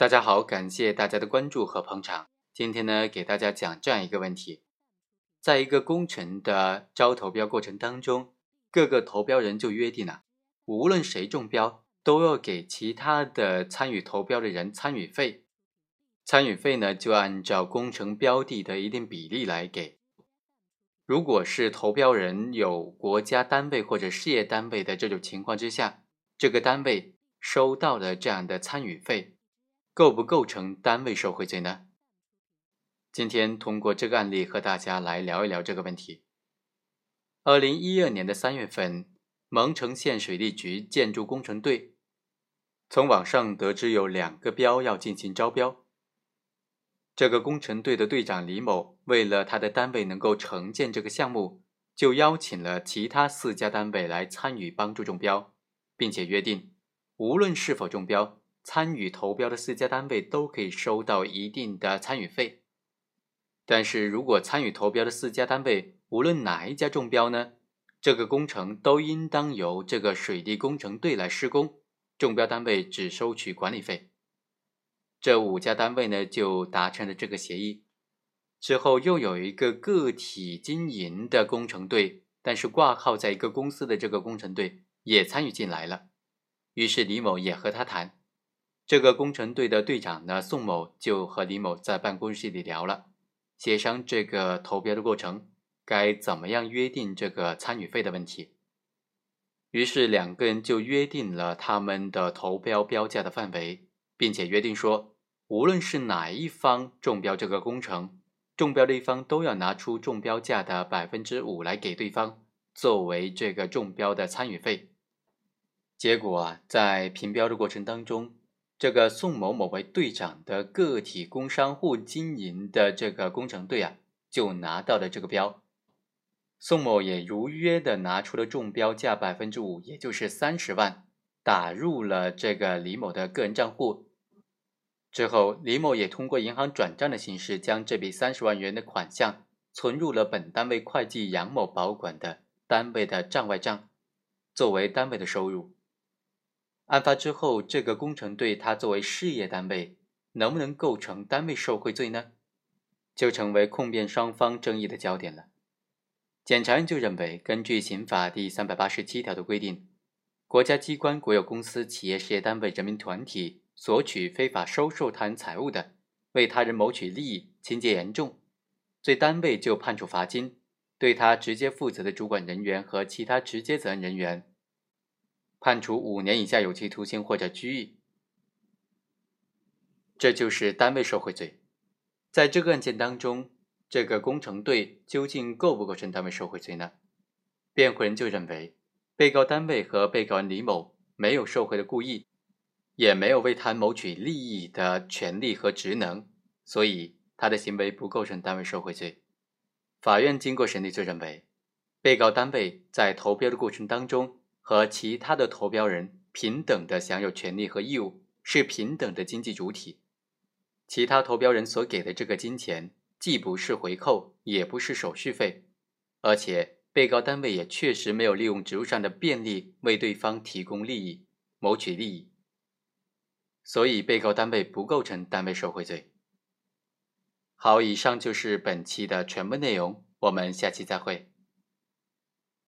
大家好，感谢大家的关注和捧场。今天呢，给大家讲这样一个问题：在一个工程的招投标过程当中，各个投标人就约定了，无论谁中标，都要给其他的参与投标的人参与费。参与费呢，就按照工程标的的一定比例来给。如果是投标人有国家单位或者事业单位的这种情况之下，这个单位收到了这样的参与费，构不构成单位受贿罪呢？今天通过这个案例和大家来聊一聊这个问题。二零一二年的三月份，蒙城县水利局建筑工程队从网上得知有两个标要进行招标。这个工程队的队长李某，为了他的单位能够承建这个项目，就邀请了其他四家单位来参与帮助中标，并且约定，无论是否中标，参与投标的四家单位都可以收到一定的参与费。但是如果参与投标的四家单位无论哪一家中标呢，这个工程都应当由这个水利工程队来施工，中标单位只收取管理费。这五家单位呢，就达成了这个协议。之后又有一个个体经营的工程队，但是挂靠在一个公司的这个工程队也参与进来了。于是李某也和他谈。这个工程队的队长呢，宋某就和李某在办公室里聊了，协商这个投标的过程，该怎么样约定这个参与费的问题。于是两个人就约定了他们的投标标价的范围。并且约定说，无论是哪一方中标这个工程，中标的一方都要拿出中标价的百分之五来给对方，作为这个中标的参与费。结果啊，在评标的过程当中，这个宋某某为队长的个体工商户经营的这个工程队啊，就拿到了这个标。宋某也如约的拿出了中标价百分之五，也就是三十万，打入了这个李某的个人账户。之后，李某也通过银行转账的形式，将这笔三十万元的款项存入了本单位会计杨某保管的单位的账外账，作为单位的收入。案发之后，这个工程队他作为事业单位，能不能构成单位受贿罪呢？就成为控辩双方争议的焦点了。检察院就认为，根据刑法第三百八十七条的规定，国家机关、国有公司、企业、事业单位、人民团体。索取非法收受他人财物的，为他人谋取利益，情节严重，对单位就判处罚金；对他直接负责的主管人员和其他直接责任人员，判处五年以下有期徒刑或者拘役。这就是单位受贿罪。在这个案件当中，这个工程队究竟构不构成单位受贿罪呢？辩护人就认为，被告单位和被告人李某没有受贿的故意。也没有为他谋取利益的权利和职能，所以他的行为不构成单位受贿罪。法院经过审理，就认为，被告单位在投标的过程当中和其他的投标人平等的享有权利和义务，是平等的经济主体。其他投标人所给的这个金钱，既不是回扣，也不是手续费，而且被告单位也确实没有利用职务上的便利为对方提供利益，谋取利益。所以，被告单位不构成单位受贿罪。好，以上就是本期的全部内容，我们下期再会。